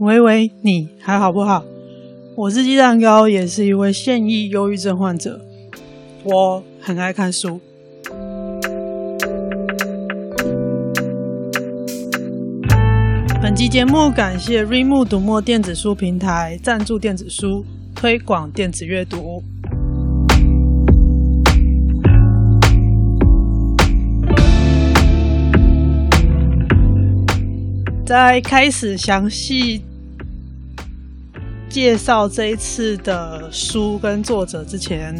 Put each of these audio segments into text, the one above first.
喂喂，你还好不好？我是鸡蛋糕，也是一位现役忧郁症患者。我很爱看书。本期节目感谢 r e m o 读墨电子书平台赞助电子书，推广电子阅读。在开始详细介绍这一次的书跟作者之前，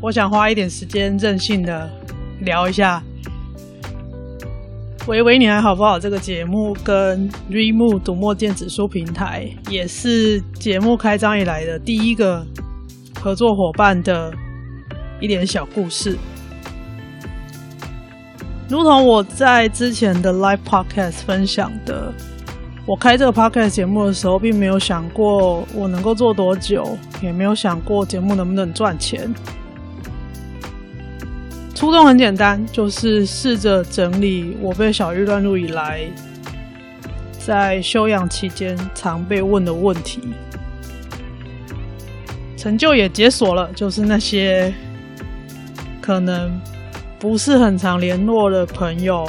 我想花一点时间任性的聊一下。喂喂，你还好不好？这个节目跟 Readmoo 读墨电子书平台也是节目开张以来的第一个合作伙伴的一点小故事。如同我在之前的 Live Podcast 分享的，我开这个 Podcast 节目的时候，并没有想过我能够做多久，也没有想过节目能不能赚钱。初衷很简单，就是试着整理我被小玉乱入以来，在休养期间常被问的问题。成就也解锁了，就是那些可能。不是很常联络的朋友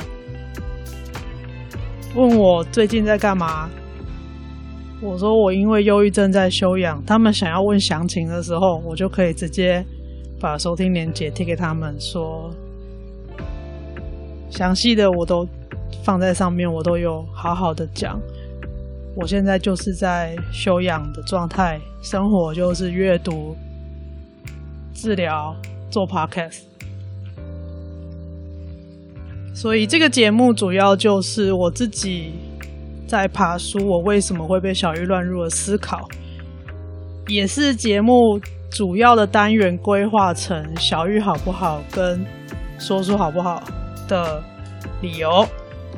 问我最近在干嘛，我说我因为忧郁症在休养。他们想要问详情的时候，我就可以直接把收听链接贴给他们，说详细的我都放在上面，我都有好好的讲。我现在就是在休养的状态，生活就是阅读、治疗、做 podcast。所以这个节目主要就是我自己在爬书，我为什么会被小玉乱入的思考，也是节目主要的单元规划成小玉好不好跟说书好不好的理由。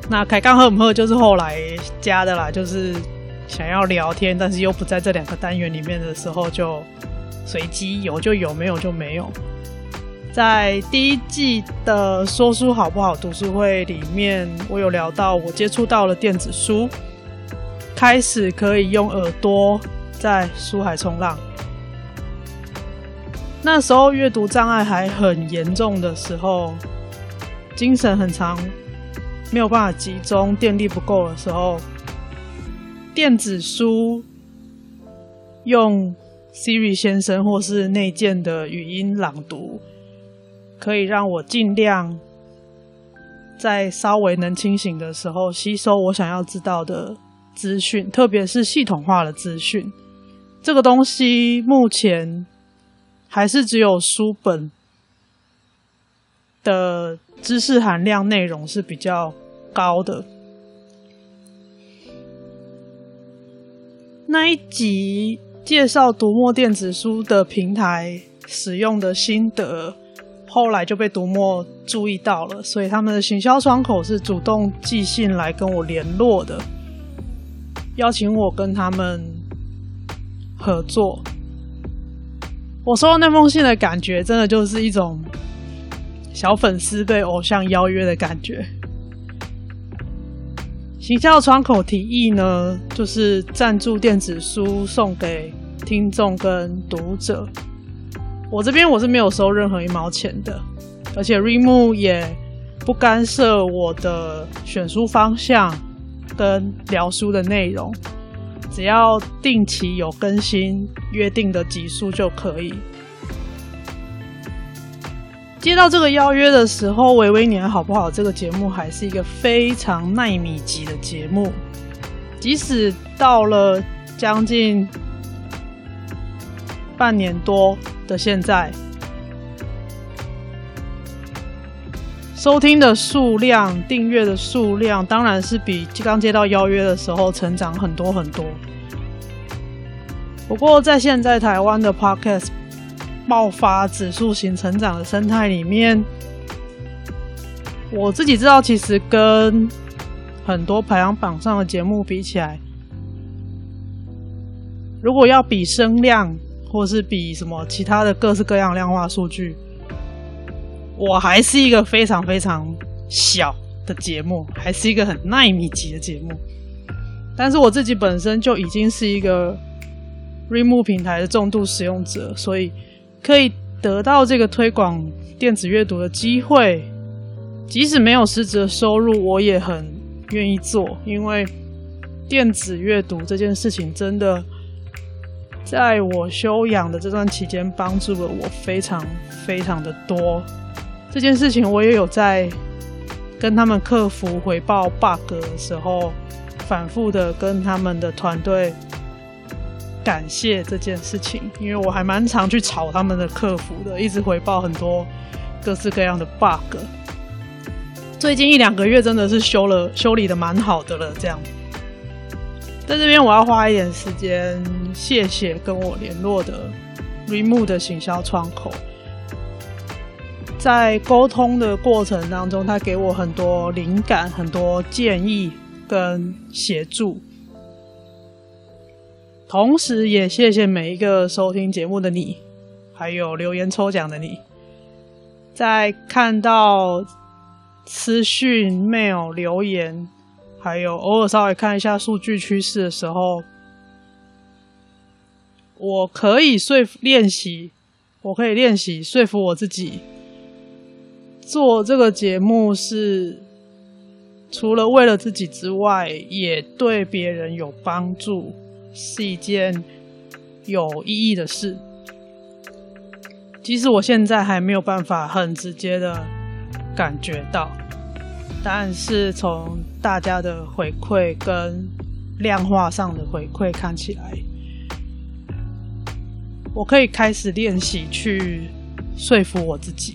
那开杠喝不喝就是后来加的啦，就是想要聊天，但是又不在这两个单元里面的时候就随机有就有，没有就没有。在第一季的说书好不好读书会里面，我有聊到我接触到了电子书，开始可以用耳朵在书海冲浪。那时候阅读障碍还很严重的时候，精神很常没有办法集中，电力不够的时候，电子书用 Siri 先生或是内建的语音朗读。可以让我尽量在稍微能清醒的时候吸收我想要知道的资讯，特别是系统化的资讯。这个东西目前还是只有书本的知识含量内容是比较高的。那一集介绍读墨电子书的平台使用的心得。后来就被读墨注意到了，所以他们的行销窗口是主动寄信来跟我联络的，邀请我跟他们合作。我收到那封信的感觉，真的就是一种小粉丝被偶像邀约的感觉。行销窗口提议呢，就是赞助电子书送给听众跟读者。我这边我是没有收任何一毛钱的，而且 Readmoo 也不干涉我的选书方向跟聊书的内容，只要定期有更新约定的集数就可以。接到这个邀约的时候，喂喂你还好不好？这个节目还是一个非常耐米级的节目，即使到了将近半年多。的现在，收听的数量、订阅的数量，当然是比刚接到邀约的时候成长很多很多。不过，在现在台湾的 Podcast 爆发指数型成长的生态里面，我自己知道，其实跟很多排行榜上的节目比起来，如果要比声量。或是比什么其他的各式各样量化数据，我还是一个非常非常小的节目，还是一个很纳米级的节目。但是我自己本身就已经是一个 Remo 平台的重度使用者，所以可以得到这个推广电子阅读的机会，即使没有实质的收入，我也很愿意做，因为电子阅读这件事情真的在我休养的这段期间帮助了我非常非常的多。这件事情我也有在跟他们客服回报 bug 的时候，反复的跟他们的团队感谢这件事情，因为我还蛮常去吵他们的客服的，一直回报很多各式各样的 bug。最近一两个月真的是修了修理的蛮好的了，这样。在这边我要花一点时间，谢谢跟我联络的 Remo 的行销窗口。在沟通的过程当中，他给我很多灵感、很多建议跟协助，同时也谢谢每一个收听节目的你，还有留言抽奖的你。在看到私讯、mail 留言，还有偶尔稍微看一下数据趋势的时候，我可以说服练习，我可以练习说服我自己。做这个节目是除了为了自己之外，也对别人有帮助，是一件有意义的事。即使我现在还没有办法很直接的感觉到，但是从大家的回馈跟量化上的回馈看起来，我可以开始练习去说服我自己。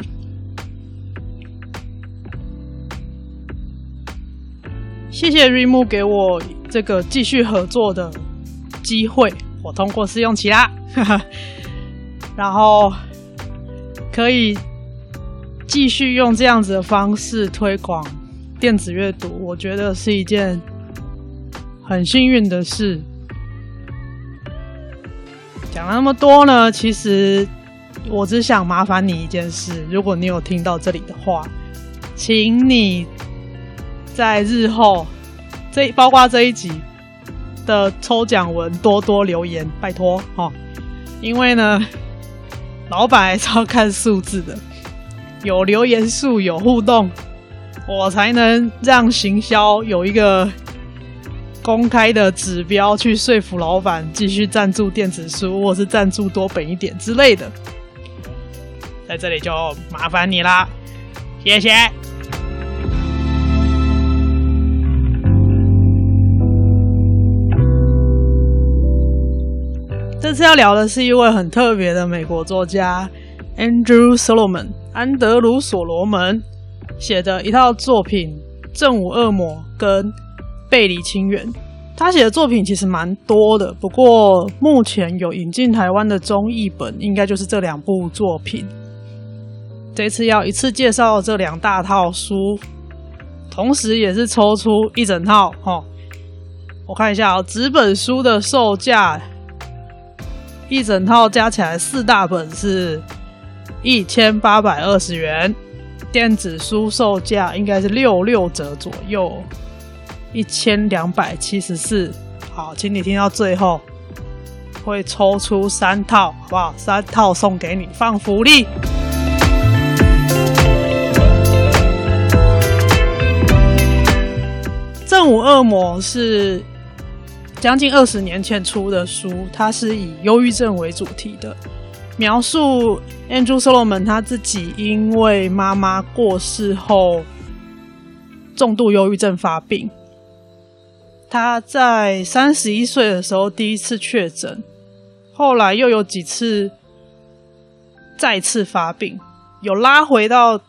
谢谢 Readmoo 给我这个继续合作的机会，我通过试用期啦，然后可以继续用这样子的方式推广电子阅读，我觉得是一件很幸运的事。讲了那么多呢，其实我只想麻烦你一件事，如果你有听到这里的话，请你。在日后，这包括这一集的抽奖文多多留言，拜托哦。因为呢，老板还是要看数字的，有留言数，有互动，我才能让行销有一个公开的指标去说服老板继续赞助电子书，或是赞助多本一点之类的。在这里就麻烦你啦，谢谢。这次要聊的是一位很特别的美国作家 Andrew Solomon 安德鲁·所罗门写的一套作品《正午恶魔》跟《背离亲缘》。他写的作品其实蛮多的，不过目前有引进台湾的中译本，应该就是这两部作品。这次要一次介绍这两大套书，同时也是抽出一整套。哦，我看一下哦，纸本书的售价。一整套加起来四大本是一千八百二十元，电子书售价应该是六六折左右，一千两百七十四。好，请你听到最后，会抽出三套，好不好？三套送给你，放福利。正午恶魔是。将近二十年前出的书，它是以忧郁症为主题的，描述 Andrew Solomon 他自己因为妈妈过世后重度忧郁症发病。他在三十一岁的时候第一次确诊，后来又有几次再次发病，有拉回到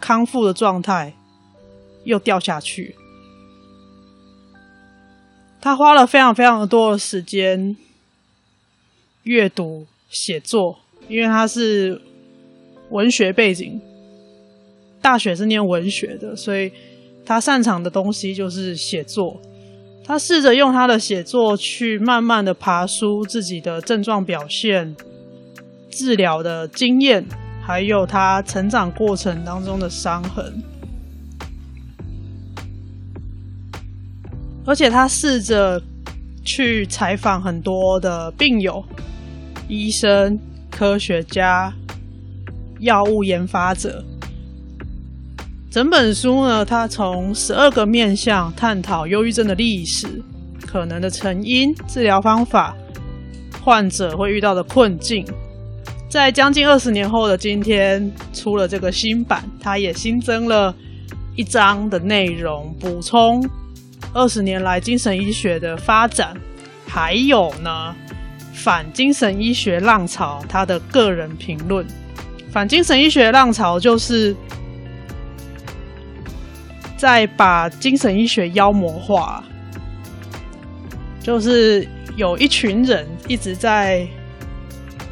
康复的状态，又掉下去。他花了非常非常多的时间阅读写作，因为他是文学背景，大学是念文学的，所以他擅长的东西就是写作。他试着用他的写作去慢慢的爬梳自己的症状表现、治疗的经验，还有他成长过程当中的伤痕。而且他试着去采访很多的病友、医生、科学家、药物研发者。整本书呢，他从十二个面向探讨忧郁症的历史、可能的成因、治疗方法、患者会遇到的困境。在将近二十年后的今天，出了这个新版，它也新增了一章的内容，补充二十年来精神医学的发展，还有呢，反精神医学浪潮他的个人评论。反精神医学浪潮就是在把精神医学妖魔化，就是有一群人一直在。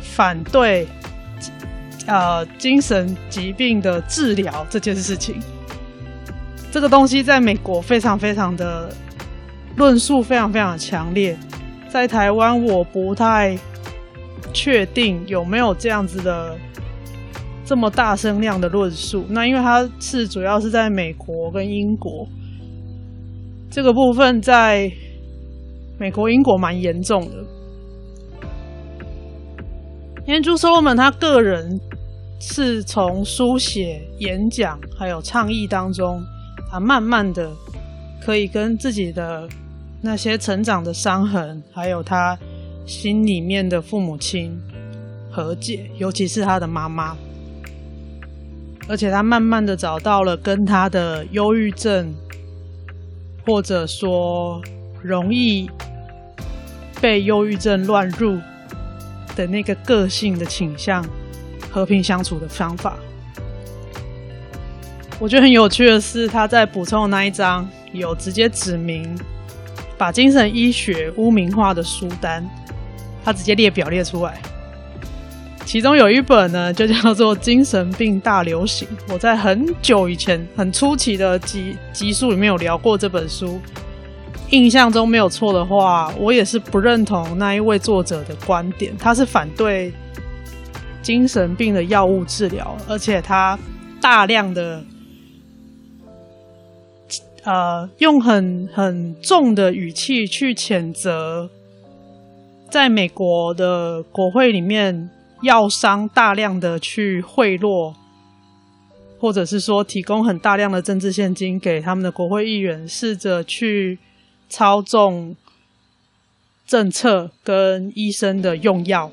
反对，呃，精神疾病的治疗这件事情，这个东西在美国非常非常的论述非常非常的强烈，在台湾我不太确定有没有这样子的这么大声量的论述。那因为它是主要是在美国跟英国，这个部分在美国、英国蛮严重的。Andrew Solomon 他个人是从书写、演讲还有倡议当中，他慢慢的可以跟自己的那些成长的伤痕，还有他心里面的父母亲和解，尤其是他的妈妈。而且他慢慢的找到了跟他的忧郁症，或者说容易被忧郁症乱入。的那个个性的倾向，和平相处的方法。我觉得很有趣的是，他在补充的那一章有直接指明把精神医学污名化的书单，他直接列表列出来。其中有一本呢，就叫做《精神病大流行》。我在很久以前、很初期的集集数里面有聊过这本书。印象中没有错的话，我也是不认同那一位作者的观点。他是反对精神病的药物治疗，而且他大量的呃用很很重的语气去谴责，在美国的国会里面，药商大量的去贿赂，或者是说提供很大量的政治献金给他们的国会议员，试着去。操纵政策跟医生的用药，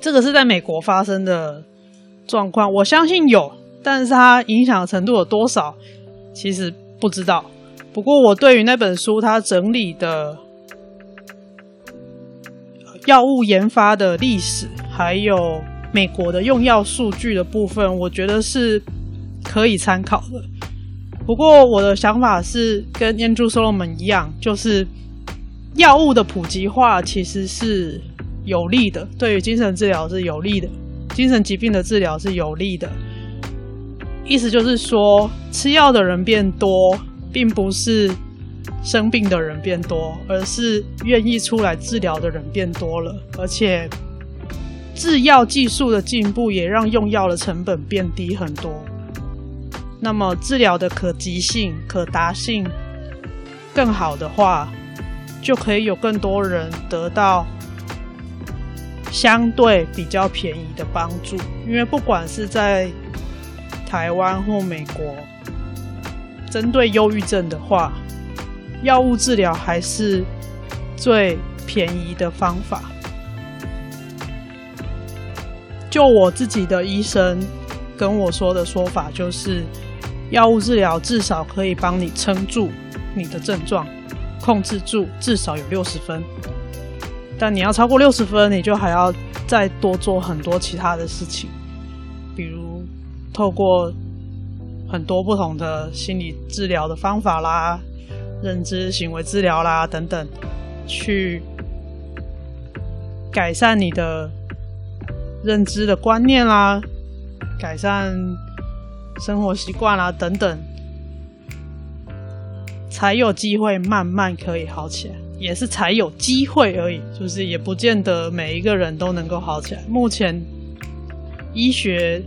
这个是在美国发生的状况。我相信有，但是它影响的程度有多少，其实不知道。不过我对于那本书它整理的药物研发的历史，还有美国的用药数据的部分，我觉得是可以参考的。不过我的想法是跟 Andrew Solomon 一样，就是药物的普及化其实是有利的，对于精神治疗是有利的，精神疾病的治疗是有利的。意思就是说，吃药的人变多，并不是生病的人变多，而是愿意出来治疗的人变多了。而且，制药技术的进步也让用药的成本变低很多。那么治疗的可及性、可达性更好的话，就可以有更多人得到相对比较便宜的帮助。因为不管是在台湾或美国，针对忧郁症的话，药物治疗还是最便宜的方法。就我自己的医生跟我说的说法，就是。药物治疗至少可以帮你撑住你的症状，控制住至少有六十分。但你要超过六十分，你就还要再多做很多其他的事情，比如透过很多不同的心理治疗的方法啦、认知行为治疗啦等等，去改善你的认知的观念啦，改善。生活习惯啦，等等，才有机会慢慢可以好起来，也是才有机会而已，就是也不见得每一个人都能够好起来。目前医学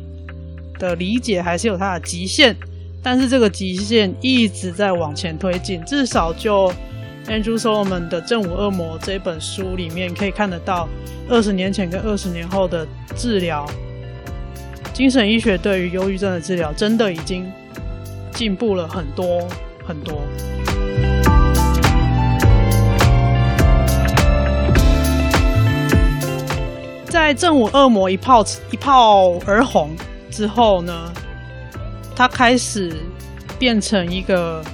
的理解还是有它的极限，但是这个极限一直在往前推进，至少就 Andrew Solomon 的《正午恶魔》这本书里面可以看得到，二十年前跟二十年后的治疗，精神医学对于忧郁症的治疗真的已经进步了很多很多。在《正午恶魔》一炮一炮而红之后呢，他开始变成一个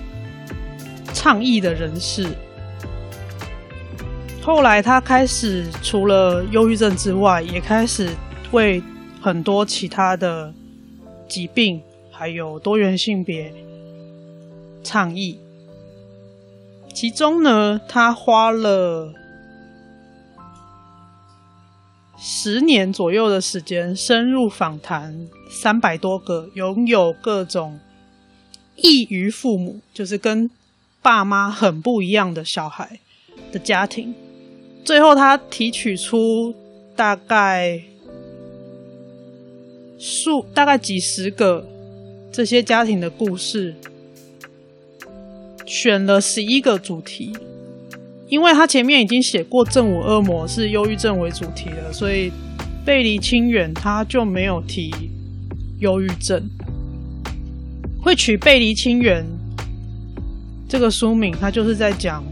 倡议的人士。后来，他开始除了忧郁症之外，也开始为很多其他的疾病，还有多元性别倡议。其中呢，他花了。十年左右的时间，深入访谈三百多个拥有各种异于父母，就是跟爸妈很不一样的小孩的家庭。最后，他提取出大概数大概几十个这些家庭的故事，选了十一个主题。因为他前面已经写过《正午恶魔》是忧郁症为主题了，所以背离亲缘他就没有提忧郁症。会取《背离亲缘》这个书名，他就是在讲，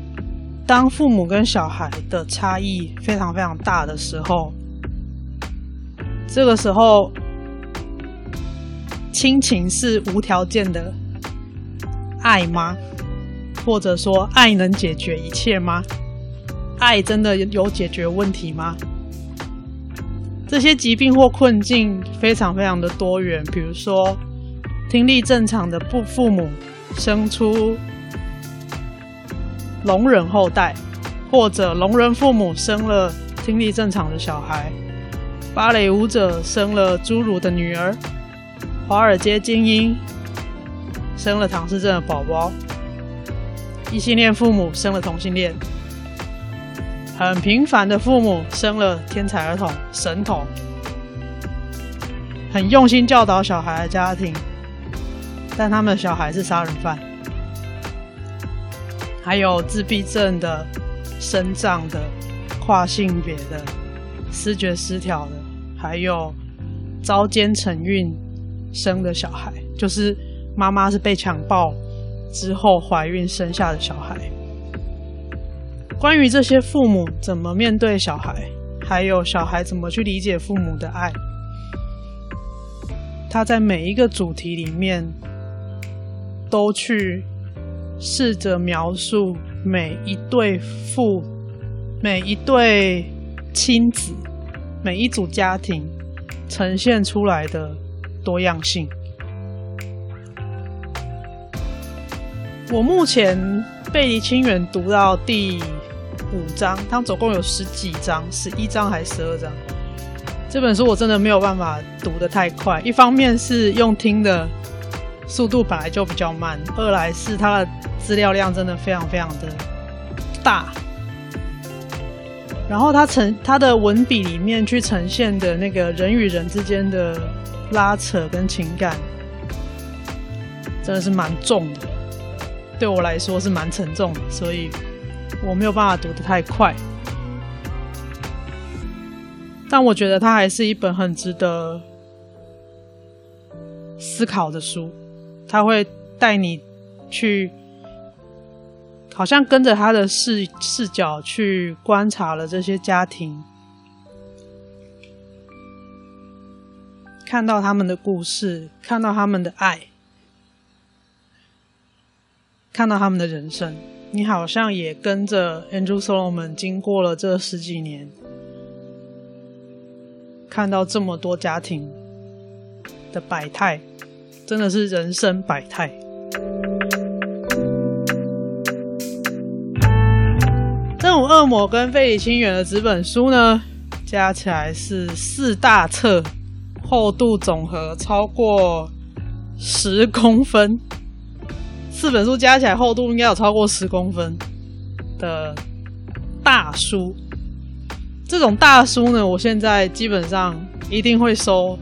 当父母跟小孩的差异非常非常大的时候，这个时候亲情是无条件的爱吗？或者说，爱能解决一切吗？爱真的有解决问题吗？这些疾病或困境非常非常的多元，比如说，听力正常的父父母生出聋人后代，或者聋人父母生了听力正常的小孩，芭蕾舞者生了侏儒的女儿，华尔街精英生了唐氏症的宝宝。异性恋父母生了同性恋，很平凡的父母生了天才儿童、神童，很用心教导小孩的家庭，但他们的小孩是杀人犯，还有自闭症的、身障的、跨性别的、思觉失调的，还有遭奸承孕生的小孩，就是妈妈是被强暴。之后怀孕生下的小孩，关于这些父母怎么面对小孩，还有小孩怎么去理解父母的爱，他在每一个主题里面都去试着描述每一对父、每一对亲子、每一组家庭呈现出来的多样性。我目前背离清远读到第五章，它总共有十几章，十一章还是十二章？这本书我真的没有办法读得太快，一方面是用听的速度本来就比较慢，二来是它的资料量真的非常非常的大，然后它呈它的文笔里面去呈现的那个人与人之间的拉扯跟情感，真的是蛮重的。对我来说是蛮沉重的，所以我没有办法读得太快。但我觉得它还是一本很值得思考的书，它会带你去，好像跟着他的视视角去观察了这些家庭，看到他们的故事，看到他们的爱。看到他们的人生，你好像也跟着 Andrew Solomon 经过了这十几年，看到这么多家庭的百态，真的是人生百态。《这种恶魔》跟《背离亲缘》的纸本书呢，加起来是四大册，厚度总和超过十公分。四本书加起来厚度应该有超过十公分的大书，这种大书呢，我现在基本上一定会收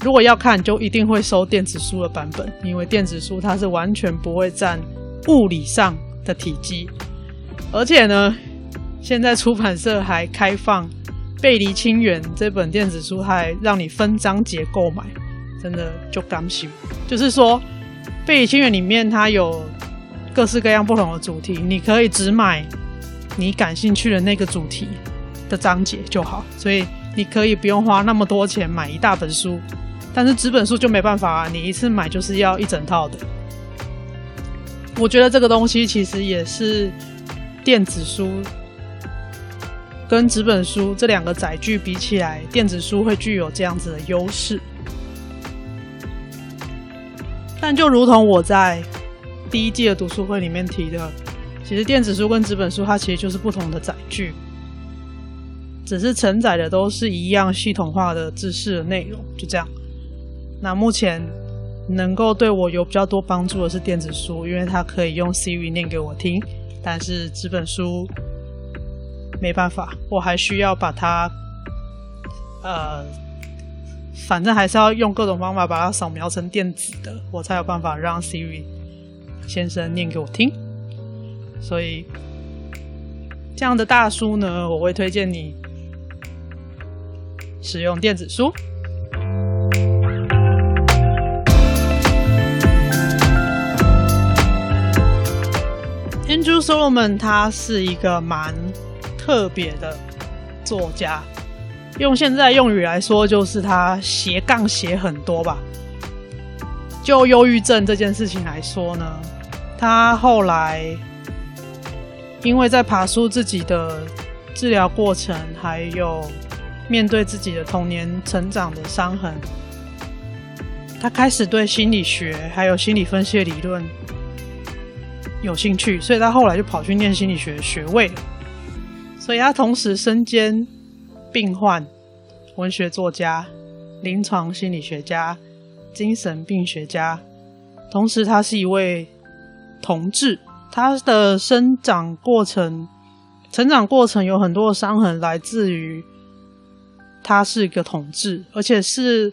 如果要看，就一定会收电子书的版本，因为电子书它是完全不会占物理上的体积，而且呢，现在出版社还开放《背离亲缘》这本电子书，还让你分章节购买，真的就刚修。就是说，《背离亲缘》里面它有各式各样不同的主题，你可以只买你感兴趣的那个主题的章节就好，所以你可以不用花那么多钱买一大本书。但是纸本书就没办法啊，你一次买就是要一整套的。我觉得这个东西其实也是电子书跟纸本书这两个载具比起来，电子书会具有这样子的优势。但就如同我在第一季的读书会里面提的，其实电子书跟纸本书它其实就是不同的载具，只是承载的都是一样系统化的知识的内容，就这样。那目前能够对我有比较多帮助的是电子书，因为它可以用 Siri 念给我听。但是纸本书没办法，我还需要把它，呃，反正还是要用各种方法把它扫描成电子的，我才有办法让 Siri 先生念给我听。所以这样的大书呢，我会推荐你使用电子书。Andrew Solomon 他是一个蛮特别的作家，用现在用语来说，就是他斜杠写很多吧。就忧郁症这件事情来说呢，他后来因为在爬梳自己的治疗过程，还有面对自己的童年成长的伤痕，他开始对心理学还有心理分析理论。有兴趣，所以他后来就跑去念心理学学位。所以他同时身兼病患、文学作家、临床心理学家、精神病学家，同时他是一位同志。他的生长过程、成长过程有很多的伤痕，来自于他是一个同志，而且是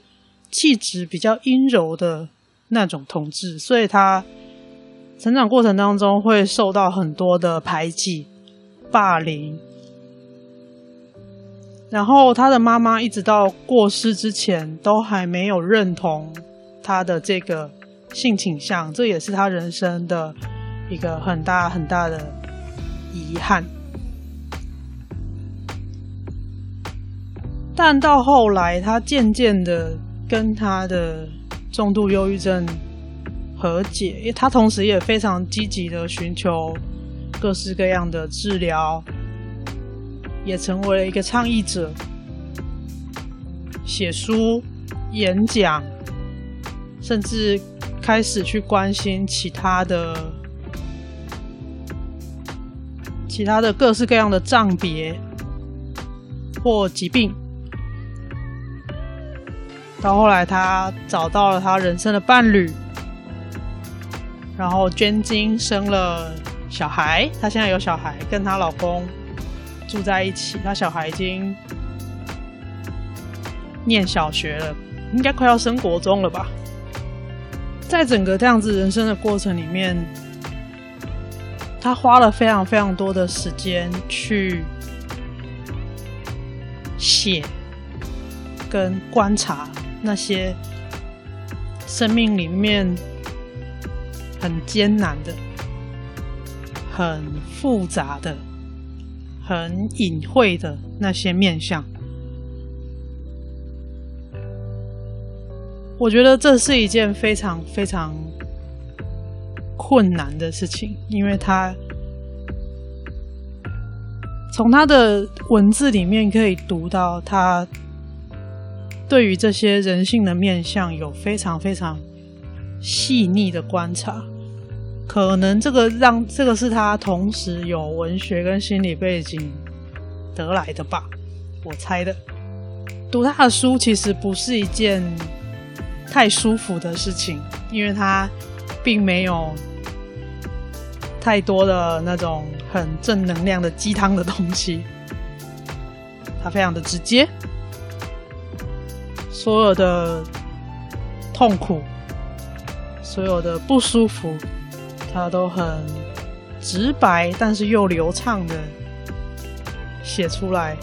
气质比较阴柔的那种同志，所以他。成长过程当中会受到很多的排挤、霸凌，然后他的妈妈一直到过世之前都还没有认同他的这个性倾向，这也是他人生的一个很大很大的遗憾。但到后来，他渐渐的跟他的重度忧郁症。和解，他同时也非常积极的寻求各式各样的治疗，也成为了一个倡议者，写书、演讲，甚至开始去关心其他的、其他的各式各样的障别或疾病。到后来，他找到了他人生的伴侣。然后捐精生了小孩，她现在有小孩，跟她老公住在一起。他小孩已经念小学了，应该快要升国中了吧。在整个这样子人生的过程里面，他花了非常非常多的时间去写跟观察那些生命里面。很艰难的、很复杂的、很隐晦的那些面相，我觉得这是一件非常非常困难的事情，因为他从他的文字里面可以读到，他对于这些人性的面相有非常非常。细腻的观察，可能这个让这个是他同时有文学跟心理背景得来的吧，我猜的。读他的书其实不是一件太舒服的事情，因为他并没有太多的那种很正能量的鸡汤的东西，他非常的直接，所有的痛苦、所有的不舒服，他都很直白，但是又流畅的写出来。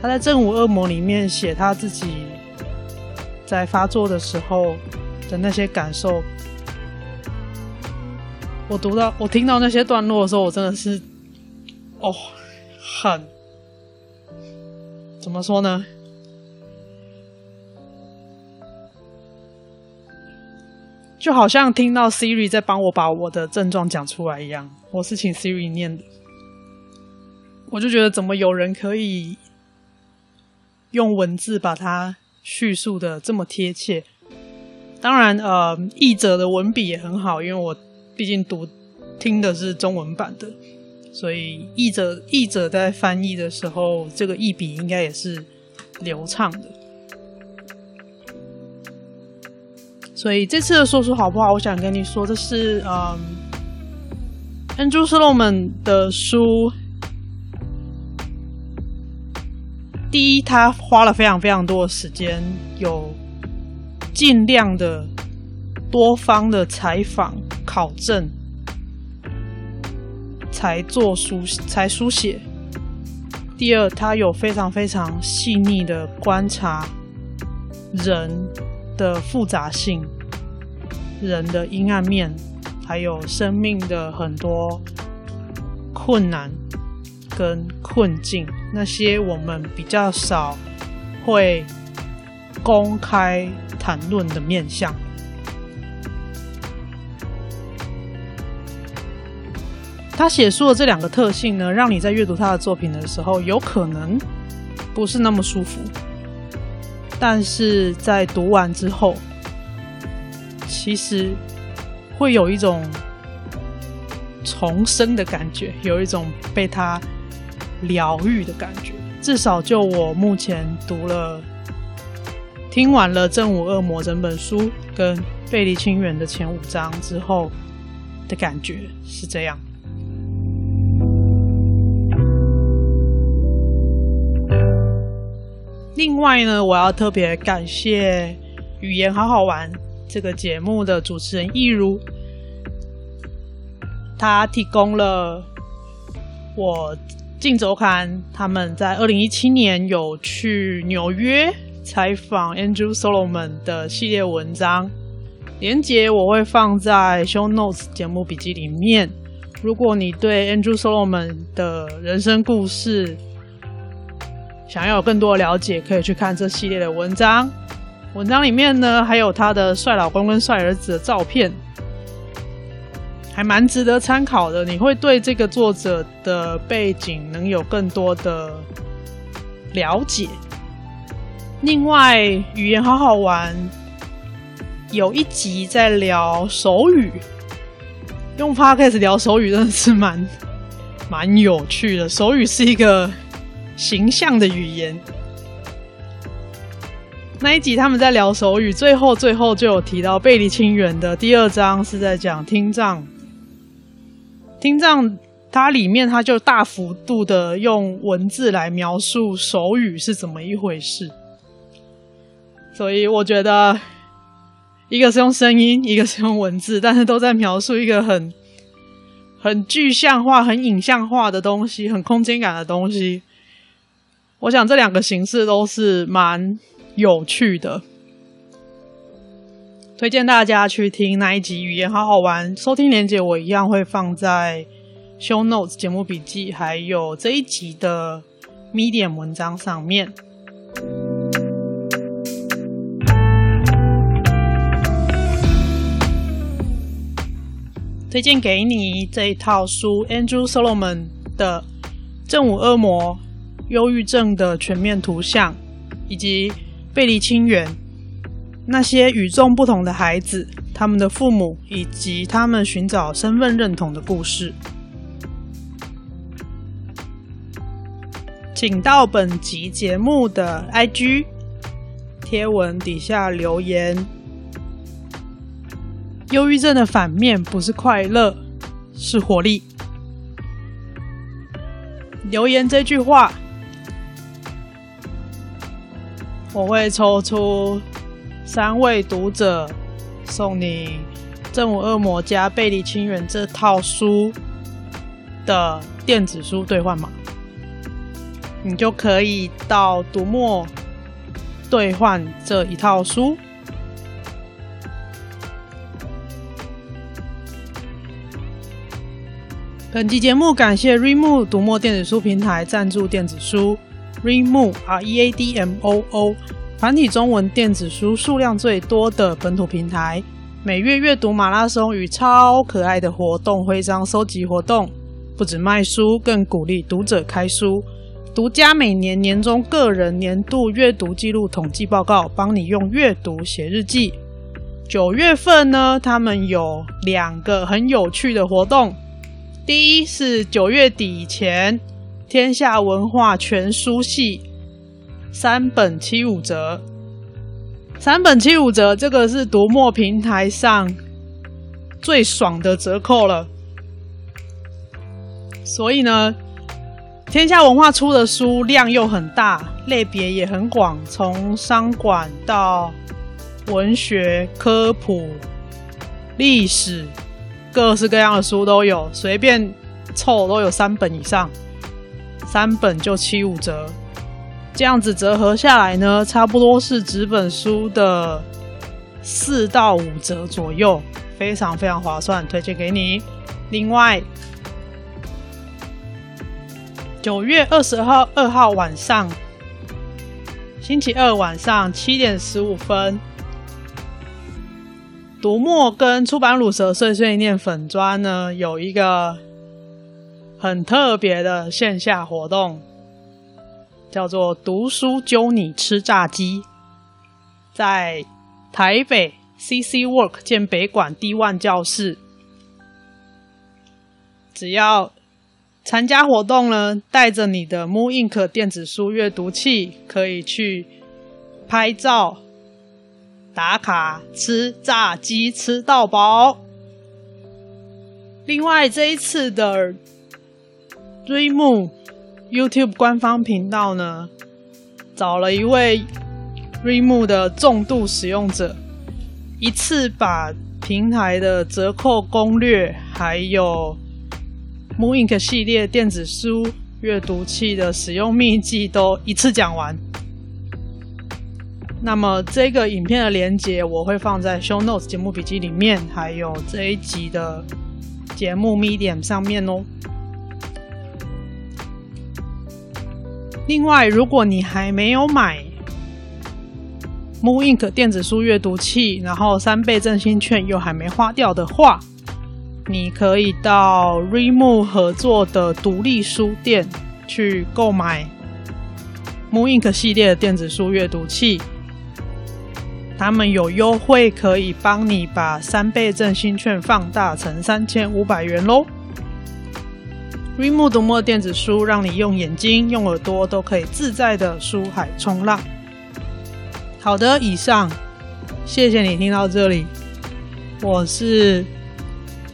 他在《正午恶魔》里面写他自己在发作的时候的那些感受。我读到，我听到那些段落的时候，我真的是，哦，很，怎么说呢？就好像听到 Siri 在帮我把我的症状讲出来一样。我是请 Siri 念的，我就觉得怎么有人可以用文字把它叙述的这么贴切？当然，呃，译者的文笔也很好，因为我毕竟读听的是中文版的，所以译者译者在翻译的时候，这个译笔应该也是流畅的。所以这次的说书好不好？我想跟你说，这是嗯，Andrew Solomon 的书。第一，他花了非常非常多的时间，有尽量的多方的采访考证，才做书才书写。第二，他有非常非常细腻的观察人。的复杂性，人的阴暗面，还有生命的很多困难跟困境，那些我们比较少会公开谈论的面向。他写书的这两个特性呢，让你在阅读他的作品的时候，有可能不是那么舒服。但是在读完之后，其实会有一种重生的感觉，有一种被他疗愈的感觉。至少就我目前读了、听完了《正午恶魔》整本书跟《背离亲缘》的前五章之后的感觉是这样。另外呢，我要特别感谢语言好好玩这个节目的主持人易如，他提供了我镜周刊他们在二零一七年有去纽约采访 Andrew Solomon 的系列文章，连结我会放在 Show Notes 节目笔记里面。如果你对 Andrew Solomon 的人生故事，想要有更多的了解，可以去看这系列的文章。文章里面呢，还有他的帅老公跟帅儿子的照片，还蛮值得参考的。你会对这个作者的背景能有更多的了解。另外，语言好好玩，有一集在聊手语，用 Podcast 聊手语真的是蛮蛮有趣的。手语是一个。形象的语言，那一集他们在聊手语，最后最后就有提到背离清源的第二章是在讲听障，听障它里面它就大幅度的用文字来描述手语是怎么一回事，所以我觉得一个是用声音，一个是用文字，但是都在描述一个很很具象化、很影像化的东西，很空间感的东西。我想这两个形式都是蛮有趣的，推荐大家去听那一集语言好好玩。收听连接我一样会放在 Show Notes 节目笔记，还有这一集的 Medium 文章上面。推荐给你这一套书，Andrew Solomon 的《正午恶魔》。忧郁症的全面图像，以及背离亲缘，那些与众不同的孩子，他们的父母，以及他们寻找身份认同的故事。请到本集节目的 IG 贴文底下留言。忧郁症的反面不是快乐，是活力。留言这句话。我会抽出三位读者送你《正午恶魔》加《背离清源》这套书的电子书兑换码，你就可以到读墨兑换这一套书。本期节目感谢 Remo 读墨电子书平台赞助电子书 Readmo（R E A D M O O 繁体中文电子书数量最多的本土平台，每月阅读马拉松与超可爱的活动徽章收集活动，不止卖书，更鼓励读者开书。独家每年年终个人年度阅读记录统计报告，帮你用阅读写日记。九月份呢，他们有两个很有趣的活动。第一是九月底前，天下文化全书系三本七五折，三本七五折，这个是读墨平台上最爽的折扣了。所以呢，天下文化出的书量又很大，类别也很广，从商管到文学、科普、历史。各式各样的书都有，随便凑都有三本以上，三本就七五折，这样子折合下来呢，差不多是纸本书的四到五折左右，非常非常划算，推荐给你。另外，九月二十号二号晚上，星期二晚上七点十五分。读墨跟出版鲁蛇碎碎念粉砖呢，有一个很特别的线下活动，叫做“读书揪你吃炸鸡”。在台北 CC Work 建北馆 D One 教室，只要参加活动呢，带着你的 Moon Ink 电子书阅读器，可以去拍照。打卡吃炸鸡吃到饱。另外，这一次的 Remove YouTube 官方频道呢，找了一位 Remove 的重度使用者，一次把平台的折扣攻略，还有 Moon Ink 系列电子书阅读器的使用秘籍都一次讲完。那么这个影片的连接我会放在 Show Notes 节目笔记里面，还有这一集的节目 Medium 上面哦。另外，如果你还没有买 Moonink 电子书阅读器，然后三倍振兴券又还没花掉的话，你可以到 REMO 合作的独立书店去购买 Moonink 系列的电子书阅读器。他们有优惠，可以帮你把三倍振兴券放大成三千五百元喽。Rimu 读墨电子书，让你用眼睛、用耳朵都可以自在的书海冲浪。好的，以上，谢谢你听到这里。我是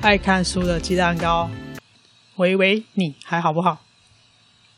爱看书的鸡蛋糕，喂喂，你还好不好？